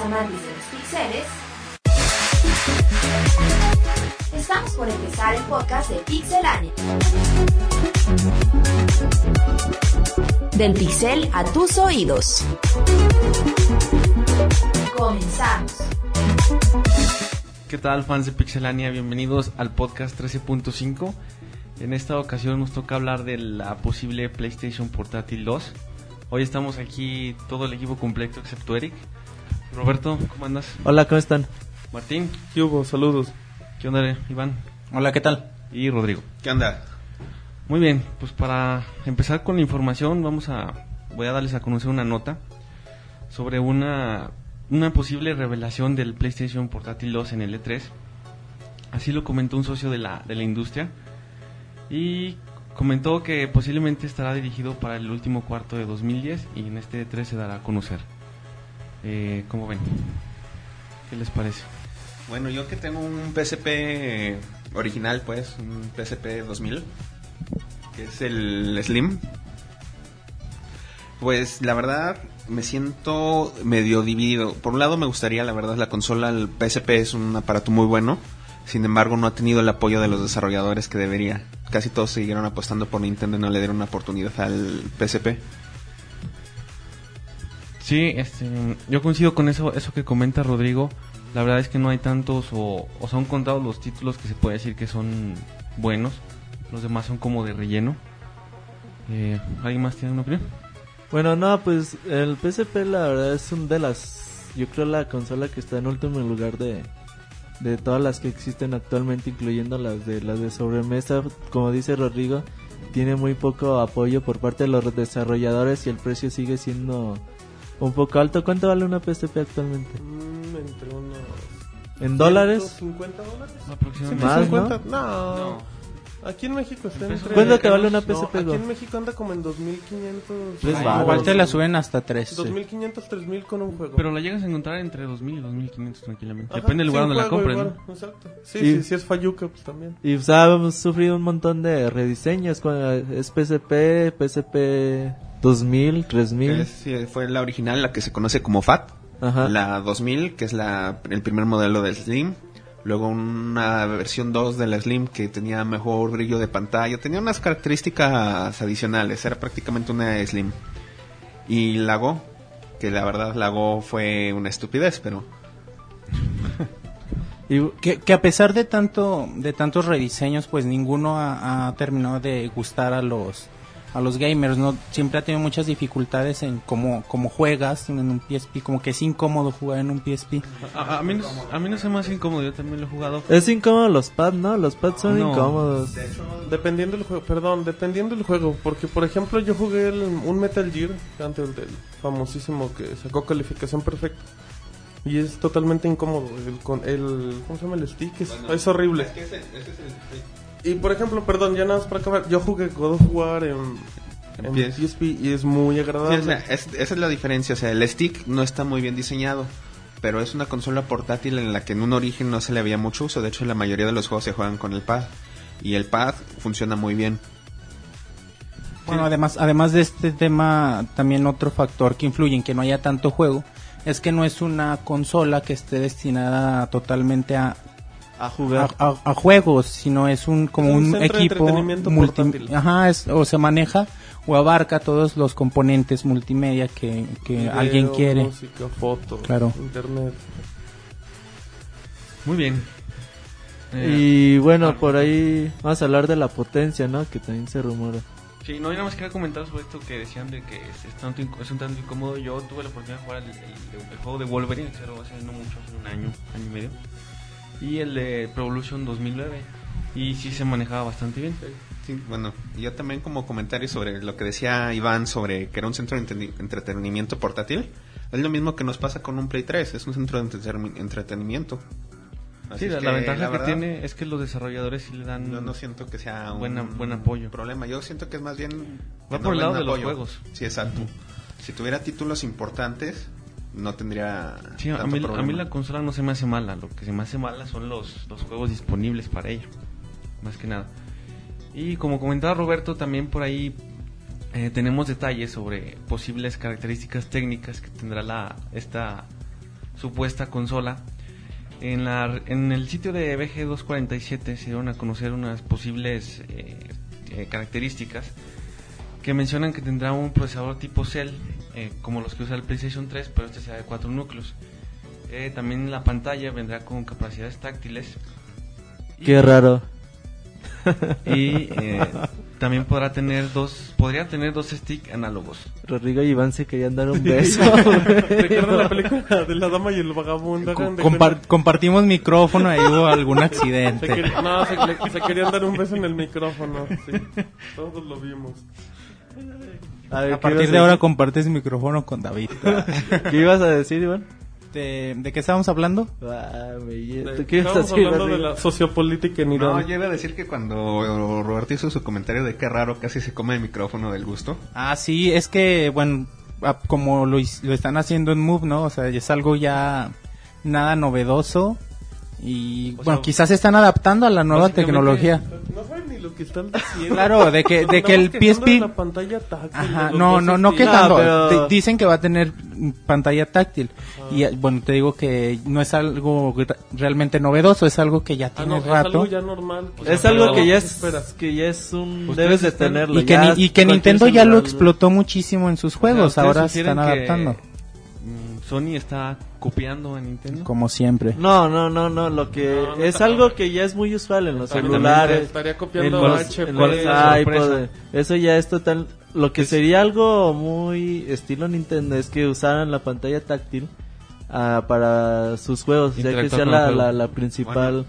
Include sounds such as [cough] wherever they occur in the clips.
amantes de los pixeles, estamos por empezar el podcast de Pixelania. Del pixel a tus oídos. Comenzamos. ¿Qué tal fans de Pixelania? Bienvenidos al podcast 13.5. En esta ocasión nos toca hablar de la posible PlayStation Portátil 2. Hoy estamos aquí todo el equipo completo excepto Eric. Roberto, ¿cómo andas? Hola, ¿cómo están? Martín, ¿Qué hubo? Saludos. ¿qué onda Iván? Hola, ¿qué tal? Y Rodrigo. ¿Qué onda? Muy bien, pues para empezar con la información vamos a voy a darles a conocer una nota sobre una una posible revelación del PlayStation Portátil 2 en el E3. Así lo comentó un socio de la de la industria y comentó que posiblemente estará dirigido para el último cuarto de 2010 y en este E3 se dará a conocer. Eh, ¿Cómo ven? ¿Qué les parece? Bueno, yo que tengo un PSP original, pues, un PSP 2000, que es el Slim, pues la verdad me siento medio dividido. Por un lado me gustaría, la verdad, la consola, el PSP es un aparato muy bueno, sin embargo no ha tenido el apoyo de los desarrolladores que debería. Casi todos siguieron apostando por Nintendo y no le dieron una oportunidad al PSP. Sí, este, yo coincido con eso, eso que comenta Rodrigo. La verdad es que no hay tantos o, o son contados los títulos que se puede decir que son buenos. Los demás son como de relleno. Eh, ¿Alguien más tiene una opinión? Bueno, no, pues el PSP la verdad es un de las, yo creo la consola que está en último lugar de, de todas las que existen actualmente, incluyendo las de las de sobremesa, como dice Rodrigo, tiene muy poco apoyo por parte de los desarrolladores y el precio sigue siendo un poco alto. ¿Cuánto vale una PSP actualmente? Mm, entre unos... ¿En dólares? ¿150 dólares? Aproximadamente. Más, ¿no? ¿150? No. Aquí en México está En entre... ¿Cuánto te vale una No, PSP aquí Go? en México anda como en 2500... Tres. Igual te la suben hasta 3. 2500, 3000 con un juego. Pero la llegas a encontrar entre 2000 y 2500 tranquilamente. Ajá, Depende del lugar sí, donde la compren. ¿no? Exacto. Sí, Y- sí, si es Fayuca, pues también. Y o sea, hemos sufrido un montón de rediseños. con- Es PSP, PSP 2000, 3000. Que es- sí, fue la original, la que se conoce como FAT. Ajá. La 2000, que es la, el primer modelo del Slim. Luego una versión 2 de la Slim que tenía mejor brillo de pantalla. Tenía unas características adicionales. Era prácticamente una Slim. Y la Go, que la verdad la Go fue una estupidez, pero... [laughs] Que, que a pesar de tanto de tantos rediseños, pues ninguno ha terminado de gustar a los a los gamers, no siempre ha tenido muchas dificultades en cómo, cómo juegas en un PSP, como que es incómodo jugar en un PSP. A, a mí no, a mí no se me hace incómodo, yo también lo he jugado. es incómodo los pads, ¿no? Los pads son No. incómodos. Dependiendo del juego, perdón, dependiendo del juego, porque por ejemplo yo jugué el- un Metal Gear, antes del famosísimo que sacó calificación perfecta. Y es totalmente incómodo. El, con el, ¿Cómo se llama el stick? Es, es horrible. Y por ejemplo, perdón, ya nada más para acabar. Yo jugué God of War en, En en PS. PSP y es muy Sí, agradable. o sea, es- esa es la diferencia. O sea, el stick no está muy bien diseñado. Pero es una consola portátil en la que en un origen no se le había mucho uso. De hecho, la mayoría de los juegos se juegan con el pad. Y el pad funciona muy bien. Bueno, además, además de este tema, también otro factor que influye en que no haya tanto juego es que no es una consola que esté destinada totalmente a, A jugar. a- a juegos, sino es un como Es un equipo multi- ajá, es- o se maneja o abarca todos los componentes multimedia que, que Video, alguien quiere. Música, foto, Claro. internet. Muy bien. Eh, Y bueno, por ahí vamos a hablar de la potencia, ¿no? Que también se rumora. Sí, no, yo nada más quería comentar sobre esto que decían de que es, es tanto, inc- es un tanto incómodo. Yo tuve la oportunidad de jugar el, el- el juego de Wolverine, pero hace no mucho, hace un año, año y medio. Y el de Pro Evolution 2009. Y sí se manejaba bastante bien. Sí, bueno, yo también como comentario sobre lo que decía Iván sobre que era un centro de entretenimiento portátil. Es lo mismo que nos pasa con un Play 3. Es un centro de entretenimiento. Así Sí, la, la ventaja que verdad, tiene es que los desarrolladores sí le dan... Yo no siento que sea un Buena- buen apoyo. problema. Yo siento que es más bien. Va que por el no lado ven de los apoyo. juegos. Sí, exacto. Si tuviera títulos importantes, no tendría. Sí, a mí, a mí la consola no se me hace mala. Lo que se me hace mala son los, los juegos disponibles para ella. Más que nada. Y como comentaba Roberto, también por ahí eh, tenemos detalles sobre posibles características técnicas que tendrá la esta supuesta consola. En, la, en el sitio de BG247 se dieron a conocer unas posibles eh, eh, características que mencionan que tendrá un procesador tipo Cell, eh, como los que usa el PlayStation 3, pero este será de cuatro núcleos. Eh, también la pantalla vendrá con capacidades táctiles. Y- Qué raro. Y eh, también podrá tener dos, podría tener dos stick análogos. Rodrigo y Iván se querían dar un beso. ¿Recuerdan la película de la dama y el vagabundo? De Compar- cuenta- compartimos micrófono, ahí hubo algún Se, accidente. quer- no, se, se querían dar un beso en el micrófono. Sí. Todos lo vimos. A, ver, A ¿qué partir de a ahora compartes micrófono con David. [laughs] ¿Qué ibas a decir, Iván? ¿De, de qué estábamos hablando? Ah. De- ¿Qué Estábamos decir, hablando de la sociopolítica en Irán. No, yo iba a decir que cuando Roberto hizo su comentario de qué raro casi se come el micrófono del gusto. Ah, sí, es que, bueno, como lo, lo están haciendo en Move, ¿no? O sea, es algo ya nada novedoso. Y, O bueno, sea, quizás se están adaptando a la nueva tecnología. No lo que están diciendo. Claro, de que- de [laughs] que el PSP de la pantalla táctil, Ajá, no, no, no sticks. quejando. pero- Dicen que va a tener mm, pantalla táctil. Y eh, bueno, te digo que no es algo re- realmente novedoso, es algo que ya Ah, tiene no, es rato. algo ya normal. O sea, Es algo que ya es, Esperas. que ya es un... Debes de tenerlo. Y que, ya y que Nintendo ya lo explotó muchísimo en sus juegos, O sea, ahora ¿ustedes se están que, adaptando. mm, Sony está copiando a Nintendo. Como siempre. No, no, no, no, lo que No, no es algo que ya es muy usual en los celulares, estaría en copiando los, HP. en los iPod, sorpresa? eso ya es total, lo que sería algo muy estilo Nintendo es que usaran la pantalla táctil ah, para sus juegos, o sea que sea la, la, principal,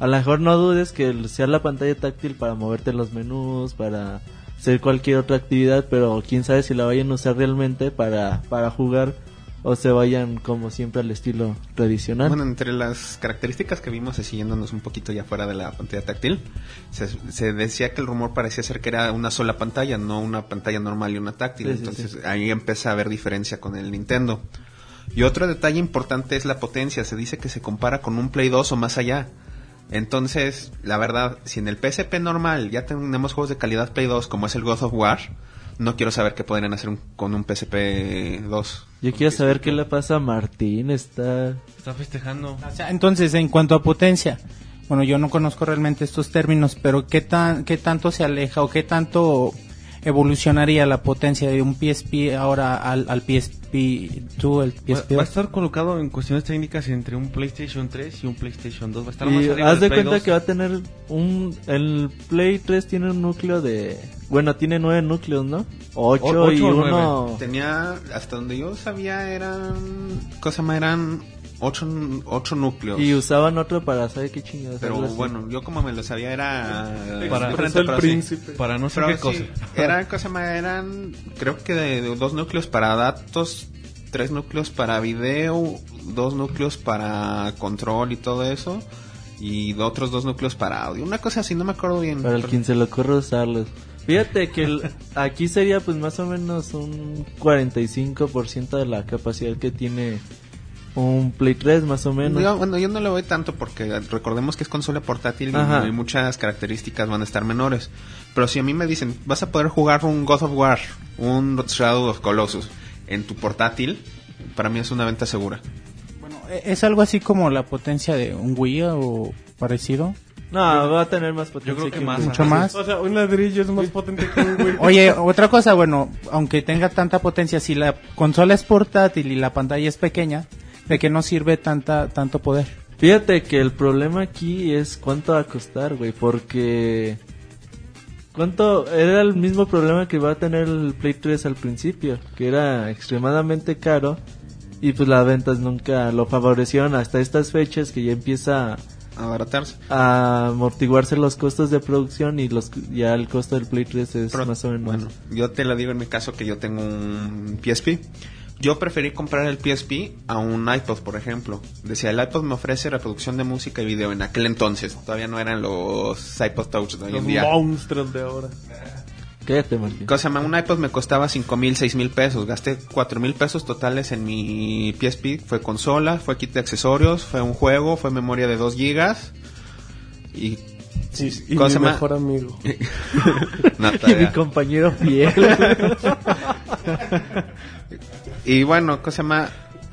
a lo mejor no dudes que sea la pantalla táctil para moverte en los menús, para hacer cualquier otra actividad, pero quién sabe si la vayan a usar realmente para, para jugar o se vayan como siempre al estilo tradicional. Bueno, entre las características que vimos, así yéndonos un poquito ya fuera de la pantalla táctil, se, se decía que el rumor parecía ser que era una sola pantalla, no una pantalla normal y una táctil. Sí, sí, Entonces ahí empieza a haber diferencia con el Nintendo. Y otro detalle importante es la potencia. Se dice que se compara con un Play 2 o más allá. Entonces, la verdad, si en el PSP normal ya tenemos juegos de calidad Play 2 como es el God of War, no quiero saber qué podrían hacer un- con un PSP 2. Yo quiero saber qué le pasa a Martín, está... Está festejando. O sea, entonces, en cuanto a potencia, bueno, yo no conozco realmente estos términos, pero ¿qué, tan, qué tanto se aleja o qué tanto evolucionaría la potencia de un PSP ahora al, al PSP2, el Va, PSP va a estar colocado en cuestiones técnicas entre un PlayStation 3 y un PlayStation 2. Va a estar Y más arriba haz de Play cuenta 2. que va a tener un... El Play 3 tiene un núcleo de... Bueno, tiene nueve núcleos, ¿no? Ocho, O- ocho y o uno... Tenía, hasta donde yo sabía, eran. Cosa más, eran ocho, ocho núcleos. Y usaban otro para saber qué chingados. pero bueno, yo como me lo sabía, era. Para- el sí. Para no sé Pero qué sí, cosa. Era [laughs] cosa más, eran. Creo que de, de dos núcleos para datos, tres núcleos para video, dos núcleos para control y todo eso. Y otros dos núcleos para audio. Una cosa así, no me acuerdo bien. Para el pero- quien se le ocurra usarlos. Fíjate que el- aquí sería pues más o menos un 45% de la capacidad que tiene un Play 3 más o menos. Yo, bueno, yo no lo veo tanto porque recordemos que es consola portátil y, Ajá. y muchas características van a estar menores. Pero si a mí me dicen, vas a poder jugar un God of War, un Shadow of Colossus en tu portátil, para mí es una venta segura. Bueno, ¿e- ¿es algo así como la potencia de un Wii o parecido? No, va a tener más potencia. creo que un más, Play. Mucho más. O sea, un ladrillo es más potente que un Wii. Oye, otra cosa, bueno, aunque tenga tanta potencia, si la consola es portátil y la pantalla es pequeña, ¿de qué nos sirve tanta tanto poder? Fíjate que el problema aquí es cuánto va a costar, güey, porque... ¿Cuánto? Era el mismo problema que va a tener el Play 3 al principio, que era extremadamente caro y pues las ventas nunca lo favorecieron hasta estas fechas que ya empieza Abaratarse. a amortiguarse los costos de producción y los ya el costo del Play 3 es Pero, más o menos. Bueno, yo te lo digo en mi caso que yo tengo un PSP. Yo preferí comprar el PSP a un iPod, por ejemplo. Decía, el iPod me ofrece reproducción de música y video en aquel entonces. Todavía no eran los iPod Touch de hoy Los en día. monstruos de ahora. Cállate, Martín. Más, un iPod me costaba cinco mil, seis mil pesos. Gasté cuatro mil pesos totales en mi PSP. Fue consola, fue kit de accesorios, fue un juego, fue memoria de 2 gigas. Y. Y, y mi mejor amigo. [laughs] No, [laughs] Y mi compañero fiel. [laughs] Y bueno, cosa más.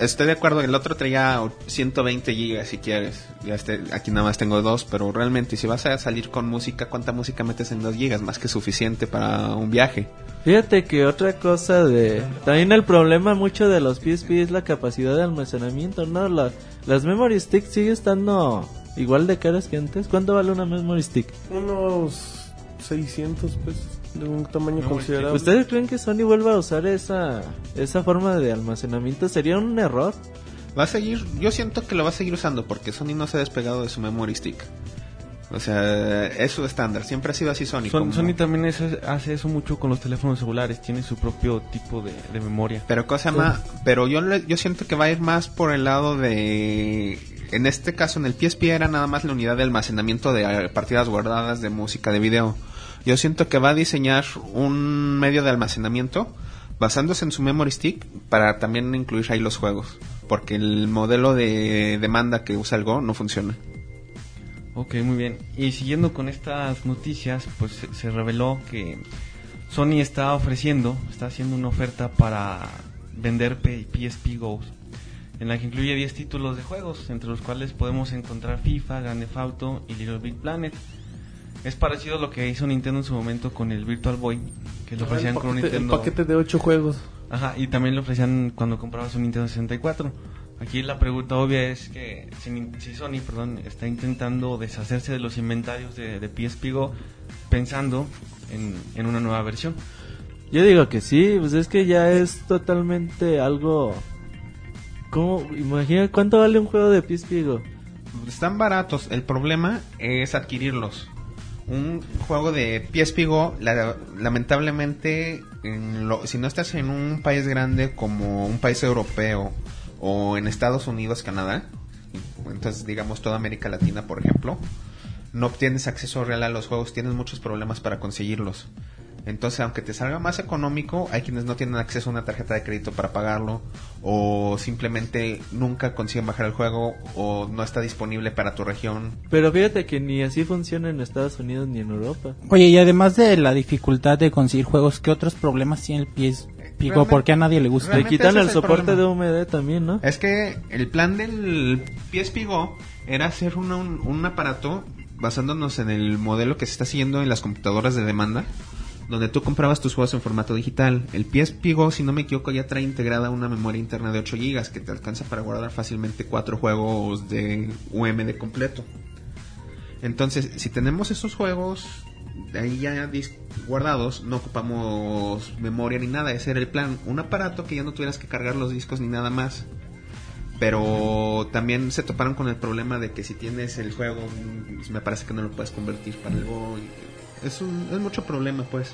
estoy de acuerdo. El otro traía 120 gigas si quieres. Ya este, aquí nada más tengo dos, pero realmente si vas a salir con música, ¿cuánta música metes en 2 gigas? Más que suficiente para un viaje. Fíjate que otra cosa de... También el problema mucho de los PSP es la capacidad de almacenamiento, ¿no? La- las memory stick sigue estando igual de caras que antes. ¿Cuánto vale una memory stick? Unos 600 pesos de un tamaño considerable. ¿Ustedes creen que Sony vuelva a usar esa, esa forma de almacenamiento? ¿Sería un error? Va a seguir, yo siento que lo va a seguir usando porque Sony no se ha despegado de su memory stick. O sea, es su estándar, siempre ha sido así Sony. Son- como- Sony también es- hace eso mucho con los teléfonos celulares, tiene su propio tipo de, de memoria. Pero cosa más, pero yo le- yo siento que va a ir más por el lado de en este caso en el PSP era nada más la unidad de almacenamiento de eh, partidas guardadas de música de video. Yo siento que va a diseñar un medio de almacenamiento basándose en su memory stick para también incluir ahí los juegos, porque el modelo de demanda que usa el Go no funciona. Ok, muy bien. Y siguiendo con estas noticias, pues se, reveló que Sony está ofreciendo, está haciendo una oferta para vender PSP Go, en la que incluye 10 títulos de juegos, entre los cuales podemos encontrar FIFA, Grand Theft Auto y Little Big Planet. Es parecido a lo que hizo Nintendo en su momento con el Virtual Boy, que lo ofrecían con un Nintendo. paquete de 8 juegos. Ajá, y también lo ofrecían cuando comprabas un Nintendo 64. Aquí la pregunta obvia es que si, Sony perdón, está intentando deshacerse de los inventarios de, de PSP Go pensando en, en una nueva versión. Yo digo que sí, pues es que ya es totalmente algo... ¿Cómo? Imagina cuánto vale un juego de PSP Go. Están baratos, el problema es adquirirlos. Un juego de PSP Go, la- lamentablemente, en lo- si no estás en un país grande como un país europeo o en Estados Unidos, Canadá, entonces digamos toda América Latina, por ejemplo, no obtienes acceso real a los juegos, tienes muchos problemas para conseguirlos. Entonces, aunque te salga más económico, hay quienes no tienen acceso a una tarjeta de crédito para pagarlo, o simplemente nunca consiguen bajar el juego, o no está disponible para tu región. Pero fíjate que ni así funciona en Estados Unidos ni en Europa. Oye, y además de la dificultad de conseguir juegos, ¿qué otros problemas tiene el PS Pico? Realmente- ¿Por qué a nadie le gusta? Le quitan el soporte problema. de UMD también, ¿no? Es que el plan del PSP Go era hacer una- un, un aparato basándonos en el modelo que se está siguiendo en las computadoras de demanda, donde tú comprabas tus juegos en formato digital. El PSP Go, si no me equivoco, ya trae integrada una memoria interna de 8 GB que te alcanza para guardar fácilmente 4 juegos de UMD completo. Entonces, si tenemos esos juegos ahí ya guardados, no ocupamos memoria ni nada. Ese era el plan. Un aparato que ya no tuvieras que cargar los discos ni nada más. Pero también se toparon con el problema de que si tienes el juego, mm, me parece que no lo puedes convertir para el Es, un, es mucho problema, pues.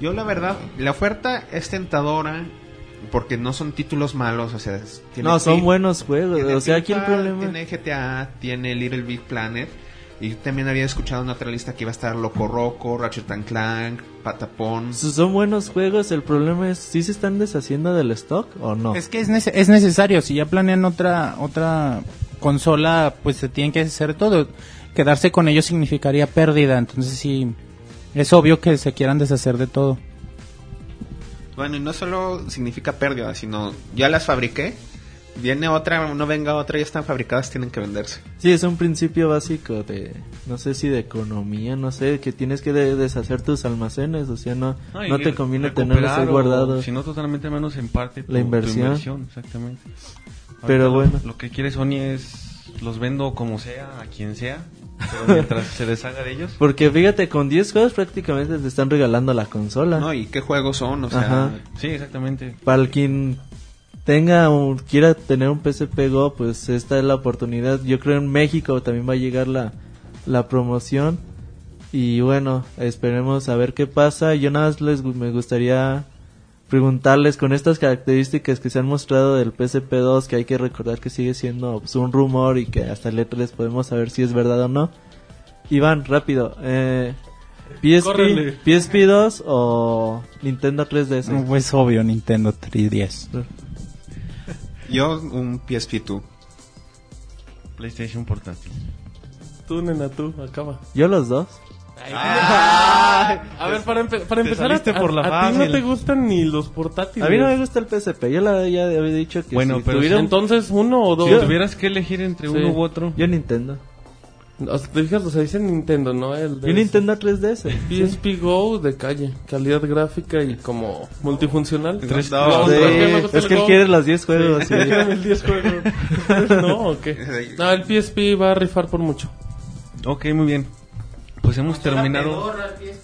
Yo, la verdad, la oferta es tentadora porque no son títulos malos. O sea, tiene No, son buenos juegos. O sea, aquí el problema... Tiene GTA, tiene Little Big Planet. Y también había escuchado en otra lista que iba a estar Loco Roco, Ratchet and Clank, Patapón. Son buenos juegos, el problema es si se están deshaciendo del stock o no. Es que es, nece- es necesario, si ya planean otra otra consola, pues se tienen que hacer todo. Quedarse con ellos significaría pérdida, entonces sí, es obvio que se quieran deshacer de todo. Bueno, y no solo significa pérdida, sino ya las fabriqué. Viene otra, no venga otra, ya están fabricadas, tienen que venderse. Sí, es un principio básico de, no sé si de economía, no sé, que tienes que de- deshacer tus almacenes, o sea, no, no te conviene tenerlos ahí guardados. Si no, totalmente menos en parte tu, La tu inversión. exactamente. Pero bueno. Lo, lo que quiere Sony es los vendo como sea, a quien sea, pero mientras se deshaga de ellos. Porque fíjate, con 10 juegos prácticamente te están regalando la consola. ¿No? ¿Y qué juegos son? O sea, Ajá. Sí, exactamente. Para el quien tenga un, quiera tener un PSP Go, pues esta es la oportunidad. Yo creo en México también va a llegar la, la promoción. Y bueno, esperemos a ver qué pasa. Yo nada más les me gustaría preguntarles con estas características que se han mostrado del PSP2, que hay que recordar que sigue siendo pues, un rumor y que hasta el E3 podemos saber si es verdad o no. Iván, rápido. Eh, PSP, Córrele. PSP2 o Nintendo 3DS. No, Pues obvio, Nintendo 3DS. yo un PSP2. PlayStation portátil. Tú, nena, tú, acaba. Yo los dos. A ver, para, empe- para empezar, a, por la a ti no te gustan ni los portátiles. A mí no me gusta el PSP. Yo la, ya había dicho que Bueno, si pero Entonces, uno o dos. Si tuvieras que elegir entre Sí. uno u otro. Yo Nintendo. O sea, te fijas, o sea, dice Nintendo, ¿no? El de Yo Nintendo 3DS. PSP Go de calle, calidad gráfica y como multifuncional. No, No, Sí, ¿por qué me gusta es el que él quiere los 10 juegos. sí. [laughs] el 10 juegos. [laughs] no, ¿o qué? [laughs] No, el PSP va a rifar por mucho. Ok, muy bien. Pues hemos terminado.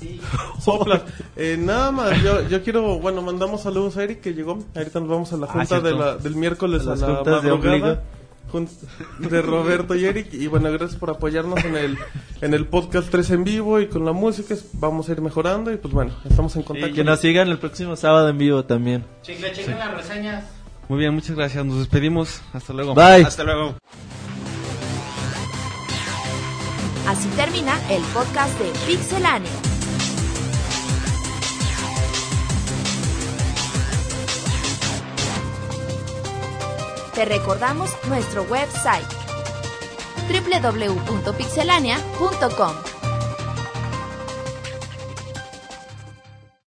[laughs] Soplas. Eh, nada más, yo, yo quiero, bueno, mandamos saludos a Eric que llegó. Ahorita nos vamos a la Ah, junta de la, del miércoles A a, la de madrugada. de Roberto y Eric. Y bueno, gracias por apoyarnos en el, en el podcast 3 en vivo y con la música. Vamos a ir mejorando y pues bueno, estamos en Y contacto. que nos sigan el próximo sábado en vivo también. Chicle, chequen las reseñas. Muy bien, muchas gracias. Nos despedimos. Hasta luego. Bye. Hasta luego. Así termina el podcast de Pixelania. Te recordamos nuestro website www.pixelania.com.